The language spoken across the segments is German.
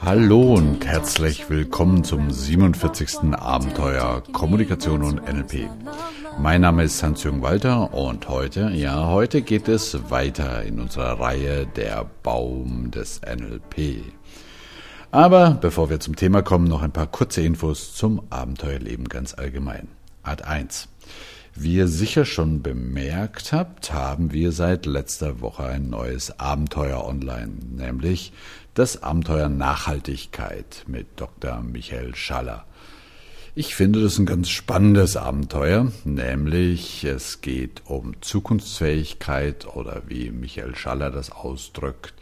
Hallo und herzlich willkommen zum 47. Abenteuer Kommunikation und NLP. Mein Name ist Hans-Jürgen Walter und heute, ja, heute geht es weiter in unserer Reihe Der Baum des NLP. Aber bevor wir zum Thema kommen, noch ein paar kurze Infos zum Abenteuerleben ganz allgemein. Art 1. Wie ihr sicher schon bemerkt habt, haben wir seit letzter Woche ein neues Abenteuer online, nämlich das Abenteuer Nachhaltigkeit mit Dr. Michael Schaller. Ich finde das ein ganz spannendes Abenteuer, nämlich es geht um Zukunftsfähigkeit oder wie Michael Schaller das ausdrückt,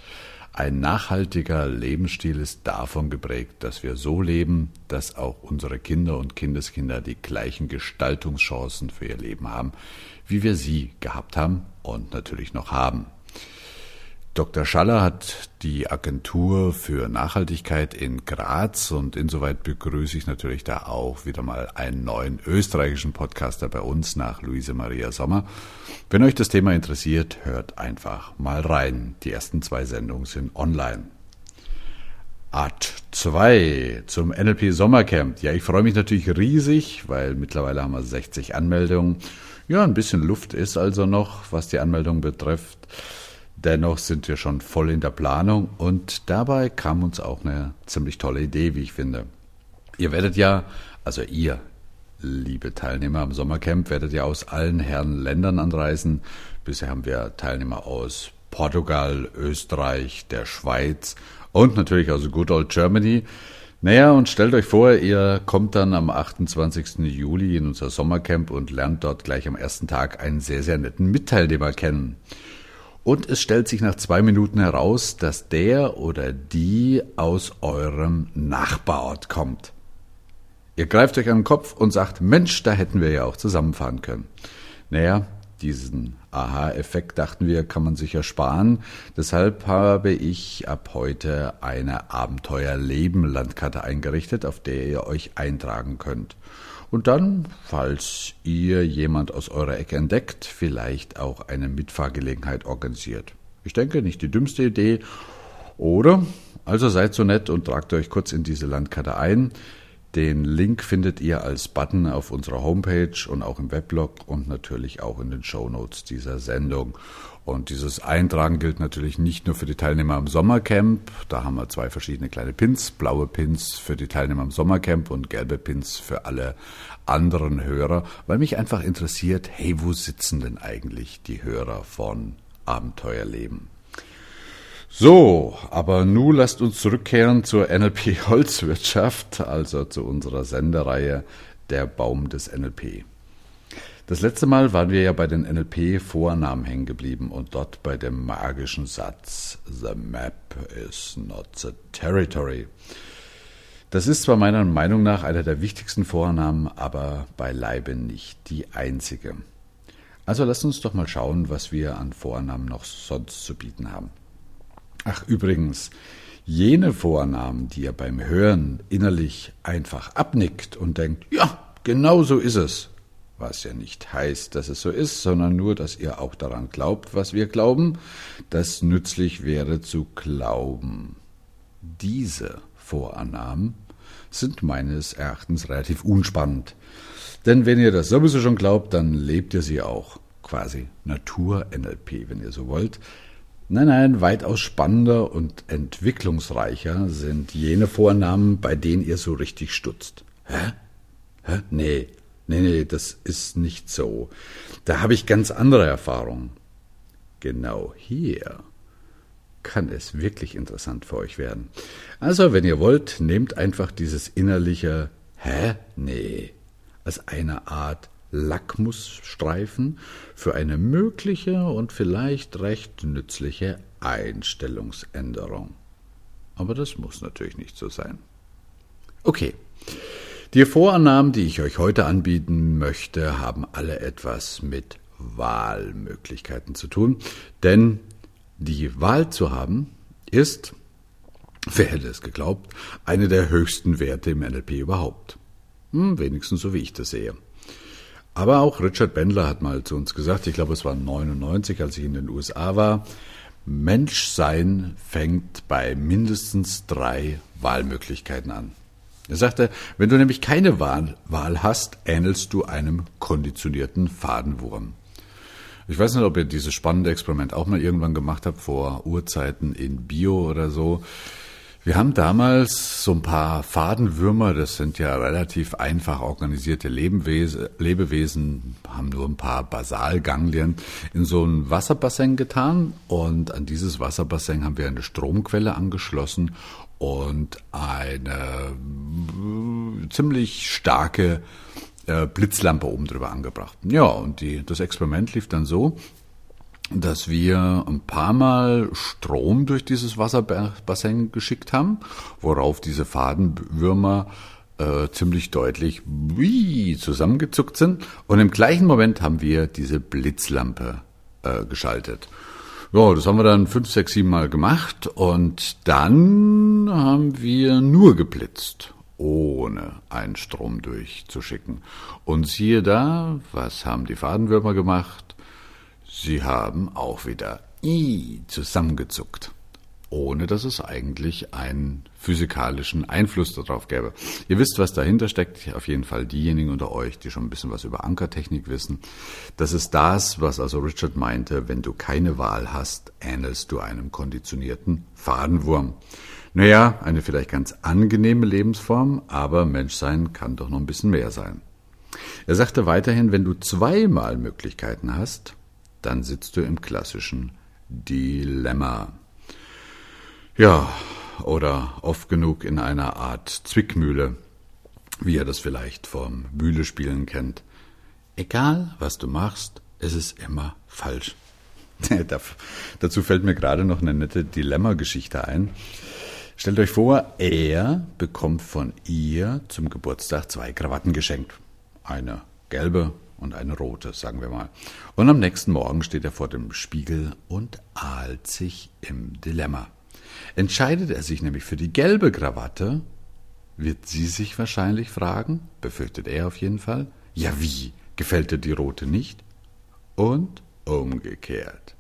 ein nachhaltiger Lebensstil ist davon geprägt, dass wir so leben, dass auch unsere Kinder und Kindeskinder die gleichen Gestaltungschancen für ihr Leben haben, wie wir sie gehabt haben und natürlich noch haben. Dr. Schaller hat die Agentur für Nachhaltigkeit in Graz und insoweit begrüße ich natürlich da auch wieder mal einen neuen österreichischen Podcaster bei uns nach Luise Maria Sommer. Wenn euch das Thema interessiert, hört einfach mal rein. Die ersten zwei Sendungen sind online. Art 2 zum NLP Sommercamp. Ja, ich freue mich natürlich riesig, weil mittlerweile haben wir 60 Anmeldungen. Ja, ein bisschen Luft ist also noch, was die Anmeldung betrifft. Dennoch sind wir schon voll in der Planung und dabei kam uns auch eine ziemlich tolle Idee, wie ich finde. Ihr werdet ja, also ihr, liebe Teilnehmer am Sommercamp, werdet ja aus allen Herren Ländern anreisen. Bisher haben wir Teilnehmer aus Portugal, Österreich, der Schweiz und natürlich aus Good Old Germany. Naja, und stellt euch vor, ihr kommt dann am 28. Juli in unser Sommercamp und lernt dort gleich am ersten Tag einen sehr, sehr netten Mitteilnehmer kennen. Und es stellt sich nach zwei Minuten heraus, dass der oder die aus eurem Nachbarort kommt. Ihr greift euch an den Kopf und sagt, Mensch, da hätten wir ja auch zusammenfahren können. Naja, diesen Aha-Effekt dachten wir, kann man sich ersparen. Deshalb habe ich ab heute eine Abenteuerleben-Landkarte eingerichtet, auf der ihr euch eintragen könnt und dann, falls ihr jemand aus eurer Ecke entdeckt, vielleicht auch eine Mitfahrgelegenheit organisiert. Ich denke, nicht die dümmste Idee. Oder? Also seid so nett und tragt euch kurz in diese Landkarte ein. Den Link findet ihr als Button auf unserer Homepage und auch im Weblog und natürlich auch in den Show Notes dieser Sendung. Und dieses Eintragen gilt natürlich nicht nur für die Teilnehmer am Sommercamp. Da haben wir zwei verschiedene kleine Pins. Blaue Pins für die Teilnehmer am Sommercamp und gelbe Pins für alle anderen Hörer, weil mich einfach interessiert, hey, wo sitzen denn eigentlich die Hörer von Abenteuerleben? So, aber nun lasst uns zurückkehren zur NLP Holzwirtschaft, also zu unserer Sendereihe Der Baum des NLP. Das letzte Mal waren wir ja bei den NLP-Vornamen hängen geblieben und dort bei dem magischen Satz The map is not the territory. Das ist zwar meiner Meinung nach einer der wichtigsten Vornamen, aber beileibe nicht die einzige. Also lasst uns doch mal schauen, was wir an Vornamen noch sonst zu bieten haben. Ach übrigens, jene Vornamen, die ihr beim Hören innerlich einfach abnickt und denkt, ja, genau so ist es, was ja nicht heißt, dass es so ist, sondern nur, dass ihr auch daran glaubt, was wir glauben, dass nützlich wäre zu glauben. Diese Vorannahmen sind meines Erachtens relativ unspannend. Denn wenn ihr das sowieso schon glaubt, dann lebt ihr sie auch. Quasi Natur-NLP, wenn ihr so wollt. Nein, nein, weitaus spannender und entwicklungsreicher sind jene Vornamen, bei denen ihr so richtig stutzt. Hä? Hä? Nee, Nee, nee, das ist nicht so. Da habe ich ganz andere Erfahrungen. Genau hier kann es wirklich interessant für euch werden. Also, wenn ihr wollt, nehmt einfach dieses innerliche Hä? Nee, als eine Art Lackmusstreifen für eine mögliche und vielleicht recht nützliche Einstellungsänderung. Aber das muss natürlich nicht so sein. Okay. Die Vorannahmen, die ich euch heute anbieten möchte, haben alle etwas mit Wahlmöglichkeiten zu tun, denn die Wahl zu haben ist, wer hätte es geglaubt, eine der höchsten Werte im NLP überhaupt. Hm, wenigstens so wie ich das sehe. Aber auch Richard Bendler hat mal zu uns gesagt, ich glaube es war 99, als ich in den USA war, Menschsein fängt bei mindestens drei Wahlmöglichkeiten an. Er sagte, wenn du nämlich keine Wahl, hast, ähnelst du einem konditionierten Fadenwurm. Ich weiß nicht, ob ihr dieses spannende Experiment auch mal irgendwann gemacht habt, vor Urzeiten in Bio oder so. Wir haben damals so ein paar Fadenwürmer, das sind ja relativ einfach organisierte Lebewesen, Lebewesen, haben nur ein paar Basalganglien, in so ein Wasserbassin getan und an dieses Wasserbassin haben wir eine Stromquelle angeschlossen und eine äh, ziemlich starke äh, Blitzlampe oben drüber angebracht. Ja, und die, das Experiment lief dann so, dass wir ein paar Mal Strom durch dieses Wasserbassin geschickt haben, worauf diese Fadenwürmer äh, ziemlich deutlich wie zusammengezuckt sind. Und im gleichen Moment haben wir diese Blitzlampe äh, geschaltet. Ja, das haben wir dann fünf, sechs, sieben Mal gemacht und dann haben wir nur geblitzt, ohne einen Strom durchzuschicken. Und siehe da, was haben die Fadenwürmer gemacht? Sie haben auch wieder i zusammengezuckt, ohne dass es eigentlich einen physikalischen Einfluss darauf gäbe. Ihr wisst, was dahinter steckt, auf jeden Fall diejenigen unter euch, die schon ein bisschen was über Ankertechnik wissen. Das ist das, was also Richard meinte, wenn du keine Wahl hast, ähnelst du einem konditionierten Fadenwurm. Naja, eine vielleicht ganz angenehme Lebensform, aber Menschsein kann doch noch ein bisschen mehr sein. Er sagte weiterhin, wenn du zweimal Möglichkeiten hast, dann sitzt du im klassischen Dilemma. Ja, oder oft genug in einer Art Zwickmühle, wie ihr das vielleicht vom Mühlespielen kennt. Egal, was du machst, es ist immer falsch. Dazu fällt mir gerade noch eine nette Dilemma-Geschichte ein. Stellt euch vor, er bekommt von ihr zum Geburtstag zwei Krawatten geschenkt. Eine gelbe und eine rote, sagen wir mal. Und am nächsten Morgen steht er vor dem Spiegel und ahlt sich im Dilemma. Entscheidet er sich nämlich für die gelbe Krawatte, wird sie sich wahrscheinlich fragen, befürchtet er auf jeden Fall, ja wie, gefällt dir die rote nicht? Und umgekehrt.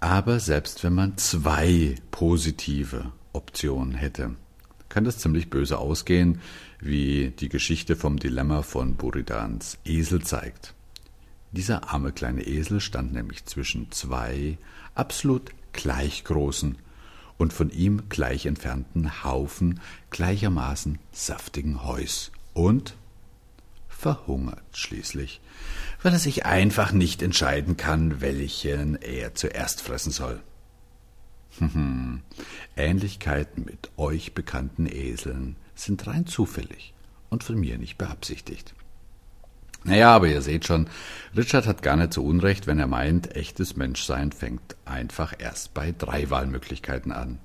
Aber selbst wenn man zwei positive Optionen hätte, kann das ziemlich böse ausgehen, wie die Geschichte vom Dilemma von Buridans Esel zeigt. Dieser arme kleine Esel stand nämlich zwischen zwei absolut gleich großen und von ihm gleich entfernten Haufen gleichermaßen saftigen Heus und verhungert schließlich, weil er sich einfach nicht entscheiden kann, welchen er zuerst fressen soll. Ähnlichkeiten mit euch bekannten Eseln sind rein zufällig und von mir nicht beabsichtigt. Naja, aber ihr seht schon, Richard hat gar nicht so Unrecht, wenn er meint, echtes Menschsein fängt einfach erst bei drei Wahlmöglichkeiten an.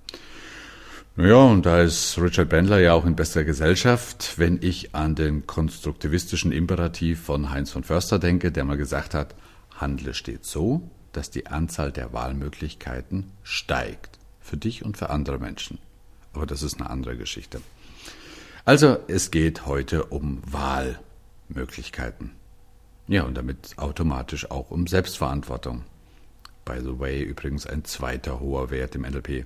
Naja, und da ist Richard Bendler ja auch in bester Gesellschaft, wenn ich an den konstruktivistischen Imperativ von Heinz von Förster denke, der mal gesagt hat, handle stets so, dass die Anzahl der Wahlmöglichkeiten steigt. Für dich und für andere Menschen. Aber das ist eine andere Geschichte. Also, es geht heute um Wahlmöglichkeiten. Ja, und damit automatisch auch um Selbstverantwortung. By the way, übrigens ein zweiter hoher Wert im NLP.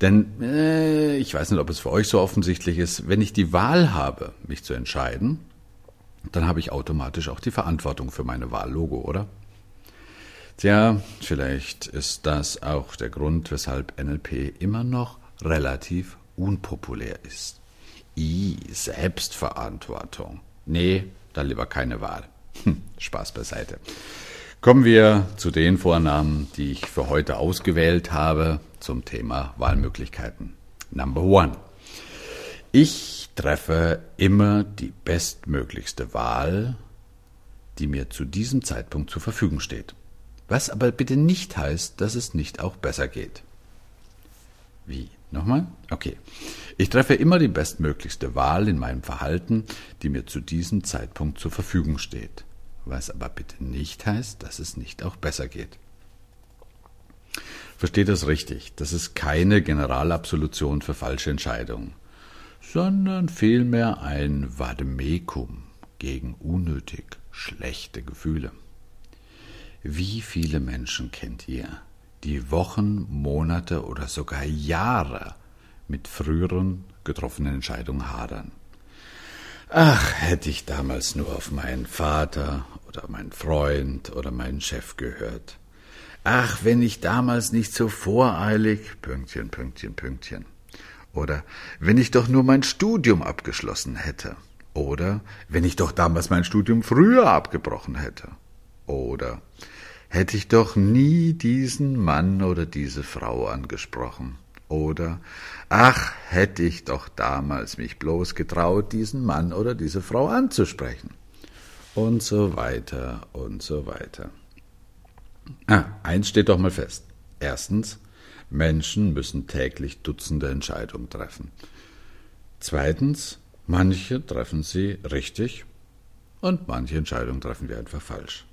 Denn äh, ich weiß nicht, ob es für euch so offensichtlich ist, wenn ich die Wahl habe, mich zu entscheiden, dann habe ich automatisch auch die Verantwortung für meine Wahllogo, oder? Tja, vielleicht ist das auch der Grund, weshalb NLP immer noch relativ unpopulär ist. I, Selbstverantwortung. Nee, dann lieber keine Wahl. Hm, Spaß beiseite. Kommen wir zu den Vornamen, die ich für heute ausgewählt habe zum Thema Wahlmöglichkeiten. Number one. Ich treffe immer die bestmöglichste Wahl, die mir zu diesem Zeitpunkt zur Verfügung steht. Was aber bitte nicht heißt, dass es nicht auch besser geht. Wie? Nochmal? Okay. Ich treffe immer die bestmöglichste Wahl in meinem Verhalten, die mir zu diesem Zeitpunkt zur Verfügung steht. Was aber bitte nicht heißt, dass es nicht auch besser geht. Versteht das richtig? Das ist keine Generalabsolution für falsche Entscheidungen, sondern vielmehr ein Vademekum gegen unnötig schlechte Gefühle. Wie viele Menschen kennt ihr, die Wochen, Monate oder sogar Jahre mit früheren getroffenen Entscheidungen hadern. Ach, hätte ich damals nur auf meinen Vater oder meinen Freund oder meinen Chef gehört. Ach, wenn ich damals nicht so voreilig, Pünktchen, Pünktchen, Pünktchen. Oder wenn ich doch nur mein Studium abgeschlossen hätte. Oder wenn ich doch damals mein Studium früher abgebrochen hätte. Oder hätte ich doch nie diesen Mann oder diese Frau angesprochen. Oder ach, hätte ich doch damals mich bloß getraut, diesen Mann oder diese Frau anzusprechen. Und so weiter und so weiter. Ah, eins steht doch mal fest. Erstens, Menschen müssen täglich Dutzende Entscheidungen treffen. Zweitens, manche treffen sie richtig und manche Entscheidungen treffen wir einfach falsch.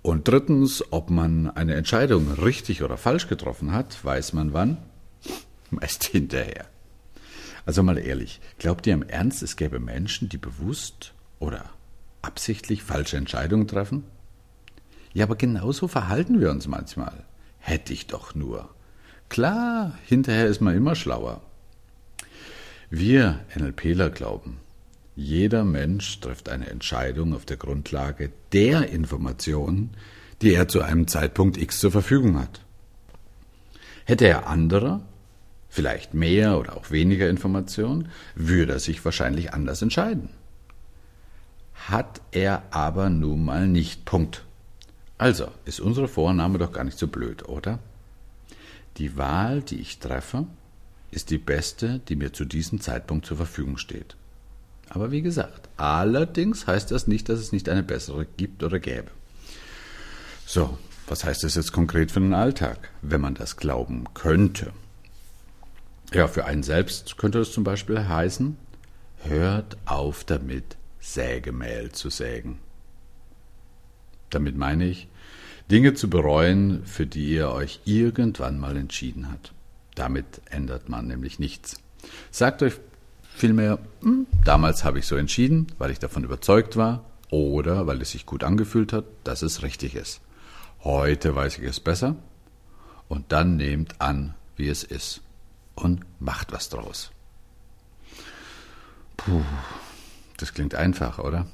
Und drittens, ob man eine Entscheidung richtig oder falsch getroffen hat, weiß man wann? Meist hinterher. Also mal ehrlich, glaubt ihr im Ernst, es gäbe Menschen, die bewusst oder absichtlich falsche Entscheidungen treffen? Ja, aber genauso verhalten wir uns manchmal. Hätte ich doch nur. Klar, hinterher ist man immer schlauer. Wir NLPler glauben, jeder Mensch trifft eine Entscheidung auf der Grundlage der Informationen, die er zu einem Zeitpunkt X zur Verfügung hat. Hätte er andere, vielleicht mehr oder auch weniger Informationen, würde er sich wahrscheinlich anders entscheiden. Hat er aber nun mal nicht. Punkt. Also ist unsere Vorname doch gar nicht so blöd, oder? Die Wahl, die ich treffe, ist die beste, die mir zu diesem Zeitpunkt zur Verfügung steht. Aber wie gesagt, allerdings heißt das nicht, dass es nicht eine bessere gibt oder gäbe. So, was heißt das jetzt konkret für den Alltag, wenn man das glauben könnte? Ja, für einen selbst könnte das zum Beispiel heißen, hört auf damit, Sägemehl zu sägen. Damit meine ich, Dinge zu bereuen, für die ihr euch irgendwann mal entschieden habt. Damit ändert man nämlich nichts. Sagt euch Vielmehr, hm, damals habe ich so entschieden, weil ich davon überzeugt war oder weil es sich gut angefühlt hat, dass es richtig ist. Heute weiß ich es besser und dann nehmt an, wie es ist und macht was draus. Puh, das klingt einfach, oder?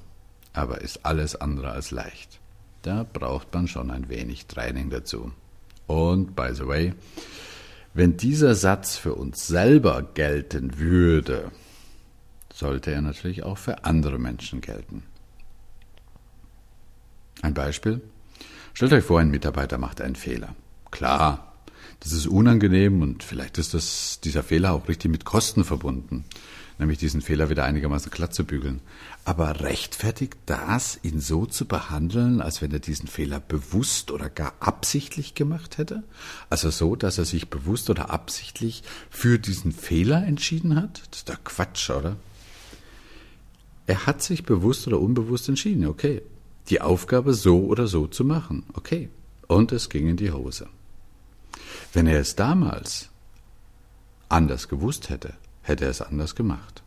Aber ist alles andere als leicht. Da braucht man schon ein wenig Training dazu. Und, by the way, wenn dieser Satz für uns selber gelten würde, sollte er natürlich auch für andere Menschen gelten. Ein Beispiel? Stellt euch vor, ein Mitarbeiter macht einen Fehler. Klar, das ist unangenehm und vielleicht ist das, dieser Fehler auch richtig mit Kosten verbunden, nämlich diesen Fehler wieder einigermaßen glatt zu bügeln. Aber rechtfertigt das, ihn so zu behandeln, als wenn er diesen Fehler bewusst oder gar absichtlich gemacht hätte? Also so, dass er sich bewusst oder absichtlich für diesen Fehler entschieden hat? Das ist doch Quatsch, oder? Er hat sich bewusst oder unbewusst entschieden, okay, die Aufgabe so oder so zu machen, okay. Und es ging in die Hose. Wenn er es damals anders gewusst hätte, hätte er es anders gemacht.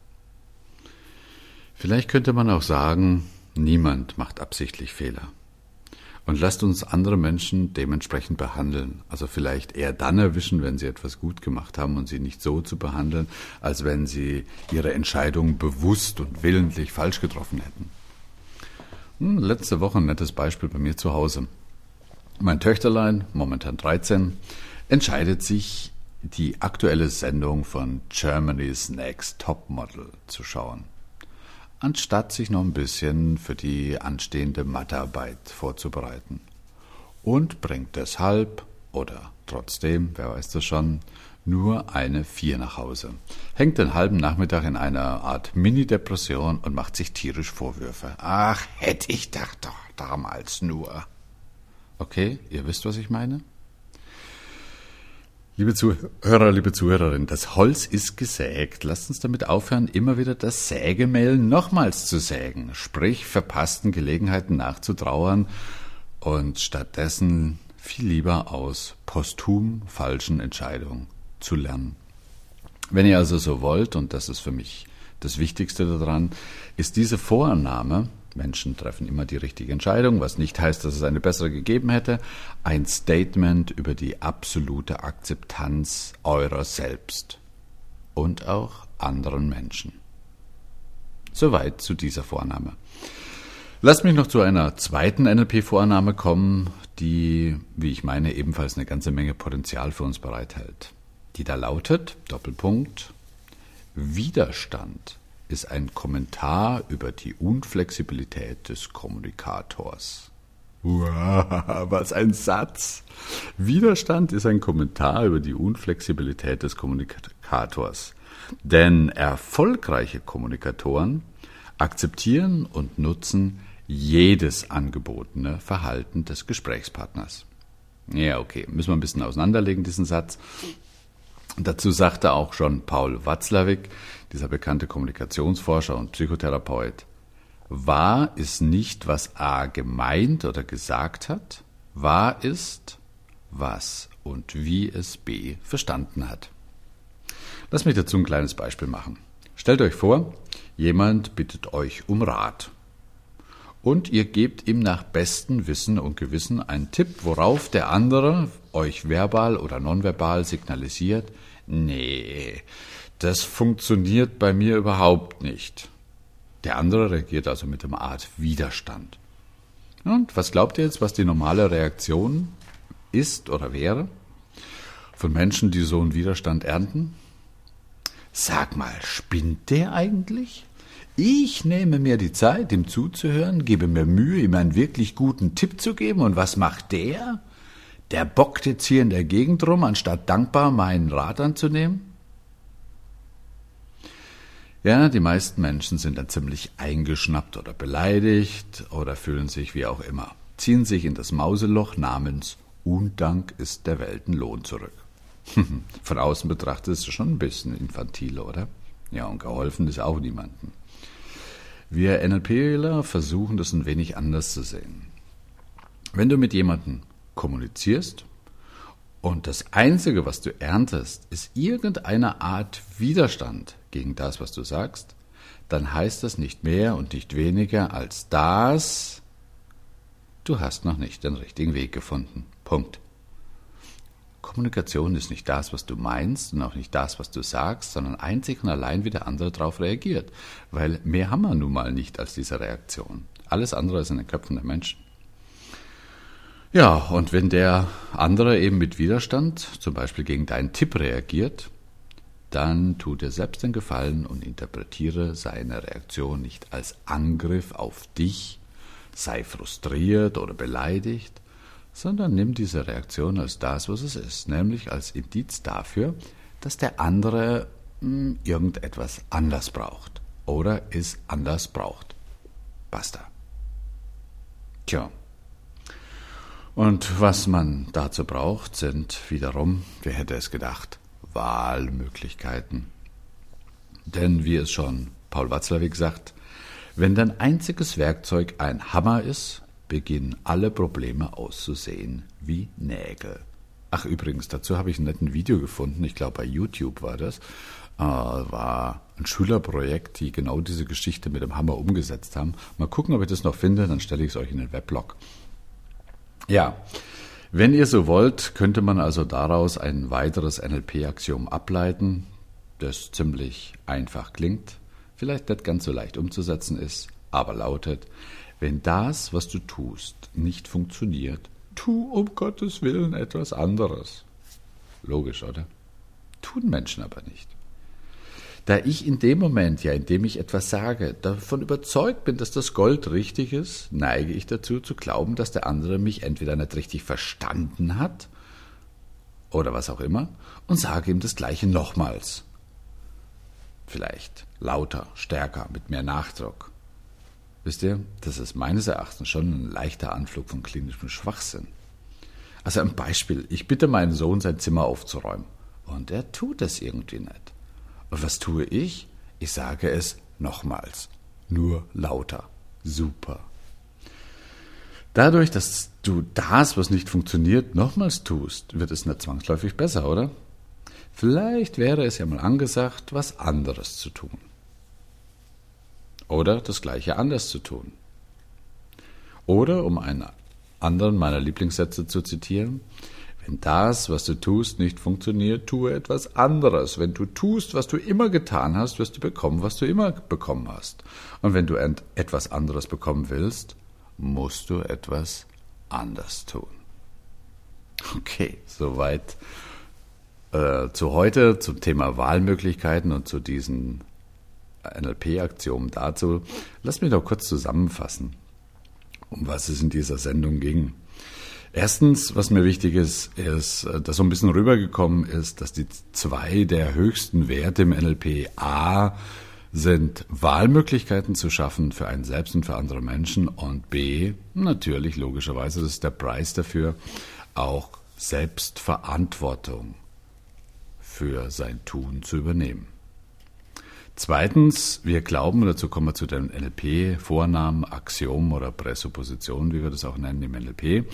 Vielleicht könnte man auch sagen, niemand macht absichtlich Fehler und lasst uns andere Menschen dementsprechend behandeln. Also vielleicht eher dann erwischen, wenn sie etwas gut gemacht haben und sie nicht so zu behandeln, als wenn sie ihre Entscheidung bewusst und willentlich falsch getroffen hätten. Hm, letzte Woche ein nettes Beispiel bei mir zu Hause. Mein Töchterlein, momentan 13, entscheidet sich, die aktuelle Sendung von Germany's Next Topmodel zu schauen anstatt sich noch ein bisschen für die anstehende Mathearbeit vorzubereiten. Und bringt deshalb, oder trotzdem, wer weiß das schon, nur eine Vier nach Hause. Hängt den halben Nachmittag in einer Art Mini-Depression und macht sich tierisch Vorwürfe. Ach, hätte ich doch damals nur. Okay, ihr wisst, was ich meine? Liebe Zuhörer, liebe Zuhörerin, das Holz ist gesägt. Lasst uns damit aufhören, immer wieder das Sägemehl nochmals zu sägen, sprich verpassten Gelegenheiten nachzutrauern und stattdessen viel lieber aus posthum falschen Entscheidungen zu lernen. Wenn ihr also so wollt, und das ist für mich das Wichtigste daran, ist diese Vorannahme, Menschen treffen immer die richtige Entscheidung, was nicht heißt, dass es eine bessere gegeben hätte. Ein Statement über die absolute Akzeptanz eurer selbst und auch anderen Menschen. Soweit zu dieser Vorname. Lass mich noch zu einer zweiten NLP-Vorannahme kommen, die, wie ich meine, ebenfalls eine ganze Menge Potenzial für uns bereithält. Die da lautet, Doppelpunkt, Widerstand ist ein Kommentar über die Unflexibilität des Kommunikators. Wow, was ein Satz! Widerstand ist ein Kommentar über die Unflexibilität des Kommunikators. Denn erfolgreiche Kommunikatoren akzeptieren und nutzen jedes angebotene Verhalten des Gesprächspartners. Ja, okay, müssen wir ein bisschen auseinanderlegen, diesen Satz. Dazu sagte auch schon Paul Watzlawick, dieser bekannte Kommunikationsforscher und Psychotherapeut, wahr ist nicht, was A gemeint oder gesagt hat, wahr ist, was und wie es B verstanden hat. Lass mich dazu ein kleines Beispiel machen. Stellt euch vor, jemand bittet euch um Rat. Und ihr gebt ihm nach bestem Wissen und Gewissen einen Tipp, worauf der andere euch verbal oder nonverbal signalisiert, nee, das funktioniert bei mir überhaupt nicht. Der andere reagiert also mit einer Art Widerstand. Und was glaubt ihr jetzt, was die normale Reaktion ist oder wäre von Menschen, die so einen Widerstand ernten? Sag mal, spinnt der eigentlich? Ich nehme mir die Zeit, ihm zuzuhören, gebe mir Mühe, ihm einen wirklich guten Tipp zu geben, und was macht der? Der bockt jetzt hier in der Gegend rum, anstatt dankbar meinen Rat anzunehmen? Ja, die meisten Menschen sind dann ziemlich eingeschnappt oder beleidigt oder fühlen sich wie auch immer, ziehen sich in das Mauseloch namens Undank ist der Weltenlohn zurück. Von außen betrachtet ist es schon ein bisschen infantil, oder? Ja, und geholfen ist auch niemandem. Wir NLPler versuchen das ein wenig anders zu sehen. Wenn du mit jemandem kommunizierst und das Einzige, was du erntest, ist irgendeine Art Widerstand gegen das, was du sagst, dann heißt das nicht mehr und nicht weniger als das, du hast noch nicht den richtigen Weg gefunden. Punkt. Kommunikation ist nicht das, was du meinst und auch nicht das, was du sagst, sondern einzig und allein, wie der andere darauf reagiert. Weil mehr haben wir nun mal nicht als diese Reaktion. Alles andere ist in den Köpfen der Menschen. Ja, und wenn der andere eben mit Widerstand, zum Beispiel gegen deinen Tipp reagiert, dann tu dir selbst den Gefallen und interpretiere seine Reaktion nicht als Angriff auf dich, sei frustriert oder beleidigt, sondern nimm diese Reaktion als das, was es ist, nämlich als Indiz dafür, dass der andere hm, irgendetwas anders braucht oder es anders braucht. Basta. Tja, und was man dazu braucht, sind wiederum, wer hätte es gedacht, Wahlmöglichkeiten. Denn wie es schon Paul Watzlawick sagt, wenn dein einziges Werkzeug ein Hammer ist, beginnen alle Probleme auszusehen wie Nägel. Ach übrigens, dazu habe ich ein netten Video gefunden, ich glaube bei YouTube war das, äh, war ein Schülerprojekt, die genau diese Geschichte mit dem Hammer umgesetzt haben. Mal gucken, ob ich das noch finde, dann stelle ich es euch in den Weblog. Ja, wenn ihr so wollt, könnte man also daraus ein weiteres NLP-Axiom ableiten, das ziemlich einfach klingt, vielleicht nicht ganz so leicht umzusetzen ist, aber lautet, wenn das, was du tust, nicht funktioniert, tu um Gottes Willen etwas anderes. Logisch, oder? Tun Menschen aber nicht. Da ich in dem Moment, ja, in dem ich etwas sage, davon überzeugt bin, dass das Gold richtig ist, neige ich dazu zu glauben, dass der andere mich entweder nicht richtig verstanden hat oder was auch immer und sage ihm das Gleiche nochmals. Vielleicht lauter, stärker, mit mehr Nachdruck. Wisst ihr, das ist meines Erachtens schon ein leichter Anflug von klinischem Schwachsinn. Also ein Beispiel, ich bitte meinen Sohn, sein Zimmer aufzuräumen. Und er tut es irgendwie nicht. Und was tue ich? Ich sage es nochmals, nur lauter. Super. Dadurch, dass du das, was nicht funktioniert, nochmals tust, wird es nicht zwangsläufig besser, oder? Vielleicht wäre es ja mal angesagt, was anderes zu tun. Oder das gleiche anders zu tun. Oder, um einen anderen meiner Lieblingssätze zu zitieren, wenn das, was du tust, nicht funktioniert, tue etwas anderes. Wenn du tust, was du immer getan hast, wirst du bekommen, was du immer bekommen hast. Und wenn du etwas anderes bekommen willst, musst du etwas anders tun. Okay, soweit äh, zu heute zum Thema Wahlmöglichkeiten und zu diesen NLP-Aktionen dazu. Lass mich doch kurz zusammenfassen, um was es in dieser Sendung ging. Erstens, was mir wichtig ist, ist, äh, dass so ein bisschen rübergekommen ist, dass die zwei der höchsten Werte im NLP A sind Wahlmöglichkeiten zu schaffen für einen selbst und für andere Menschen und B, natürlich logischerweise, das ist der Preis dafür, auch Selbstverantwortung für sein Tun zu übernehmen. Zweitens, wir glauben, dazu kommen wir zu den NLP-Vornamen, Axiomen oder Präsuppositionen, wie wir das auch nennen im NLP.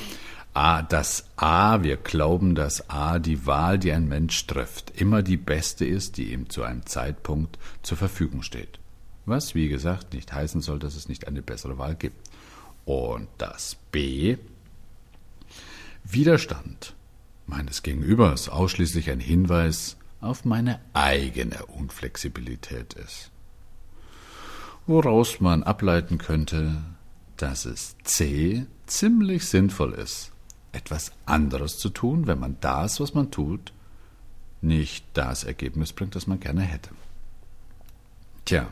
A, das A, wir glauben, dass A die Wahl, die ein Mensch trifft, immer die beste ist, die ihm zu einem Zeitpunkt zur Verfügung steht. Was, wie gesagt, nicht heißen soll, dass es nicht eine bessere Wahl gibt. Und das B, Widerstand meines Gegenübers ausschließlich ein Hinweis auf meine eigene Unflexibilität ist. Woraus man ableiten könnte, dass es C ziemlich sinnvoll ist, etwas anderes zu tun, wenn man das, was man tut, nicht das Ergebnis bringt, das man gerne hätte. Tja,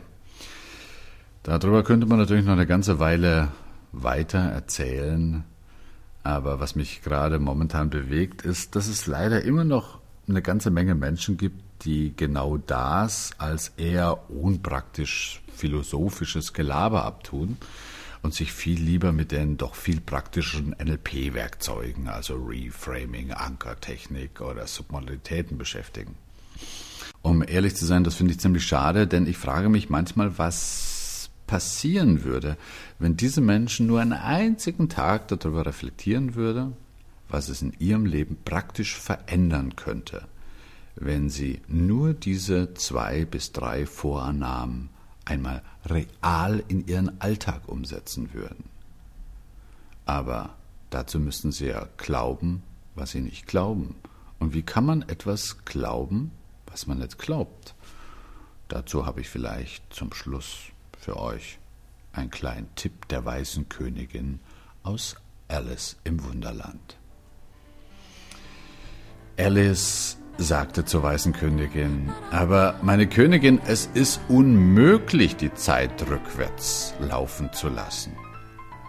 darüber könnte man natürlich noch eine ganze Weile weiter erzählen, aber was mich gerade momentan bewegt, ist, dass es leider immer noch eine ganze Menge Menschen gibt, die genau das als eher unpraktisch philosophisches Gelaber abtun und sich viel lieber mit den doch viel praktischen NLP-Werkzeugen, also Reframing, Ankertechnik oder Submodalitäten beschäftigen. Um ehrlich zu sein, das finde ich ziemlich schade, denn ich frage mich manchmal, was passieren würde, wenn diese Menschen nur einen einzigen Tag darüber reflektieren würde, was es in ihrem Leben praktisch verändern könnte, wenn sie nur diese zwei bis drei Vorannahmen einmal real in ihren Alltag umsetzen würden. Aber dazu müssten sie ja glauben, was sie nicht glauben. Und wie kann man etwas glauben, was man nicht glaubt? Dazu habe ich vielleicht zum Schluss für euch einen kleinen Tipp der weißen Königin aus Alice im Wunderland. Alice sagte zur weißen Königin, aber meine Königin, es ist unmöglich, die Zeit rückwärts laufen zu lassen.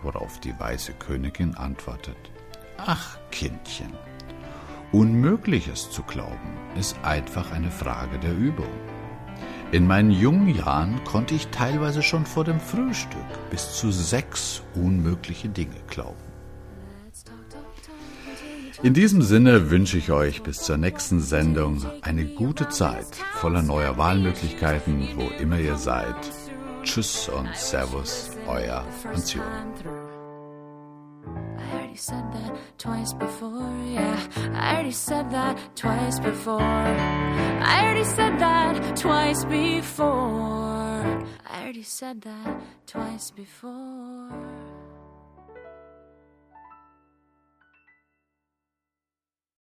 Worauf die weiße Königin antwortet, ach Kindchen, Unmögliches zu glauben ist einfach eine Frage der Übung. In meinen jungen Jahren konnte ich teilweise schon vor dem Frühstück bis zu sechs unmögliche Dinge glauben. In diesem Sinne wünsche ich euch bis zur nächsten Sendung eine gute Zeit voller neuer Wahlmöglichkeiten, wo immer ihr seid. Tschüss und Servus, euer before. I already said that twice before.